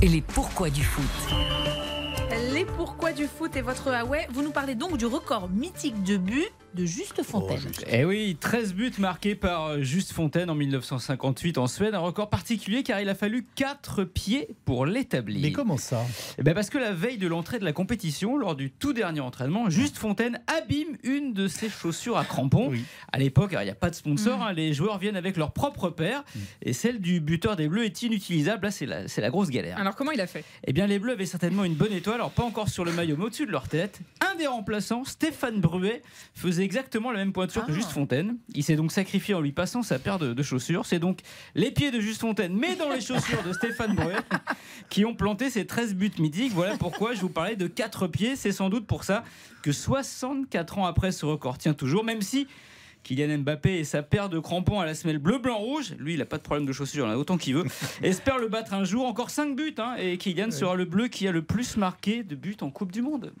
et les pourquoi du foot. Les pourquoi du foot et votre Huawei. Vous nous parlez donc du record mythique de buts de Juste Fontaine. Eh oui, 13 buts marqués par Juste Fontaine en 1958 en Suède. Un record particulier car il a fallu 4 pieds pour l'établir. Mais comment ça? Eh ben Parce que la veille de l'entrée de la compétition, lors du tout dernier entraînement, Juste Fontaine abîme une de ses chaussures à crampons. Oui. À l'époque, il n'y a pas de sponsor, Mm. hein, les joueurs viennent avec leur propre paire et celle du buteur des Bleus est inutilisable. Là, c'est la, c'est la grosse galère. Alors comment il a fait? Eh bien, les Bleus avaient certainement une bonne étoile, alors pas encore sur le maillot, mais au-dessus de leur tête. Un des remplaçants, Stéphane Bruet, faisait exactement la même pointure que Ah. Juste Fontaine. Il s'est donc sacrifié en lui passant sa paire de, de chaussures. C'est donc les pieds de Juste Fontaine, mais dans les chaussures de Stéphane Bruet, qui ont planté ces 13 buts mythiques. Voilà pourquoi je vous parlais de 4 pieds. C'est sans doute pour ça que 64 ans après, ce record tient toujours, même si. Kylian Mbappé et sa paire de crampons à la semelle bleu-blanc-rouge, lui il n'a pas de problème de chaussures, a autant qu'il veut, espère le battre un jour, encore 5 buts, hein, et Kylian sera le bleu qui a le plus marqué de buts en Coupe du Monde.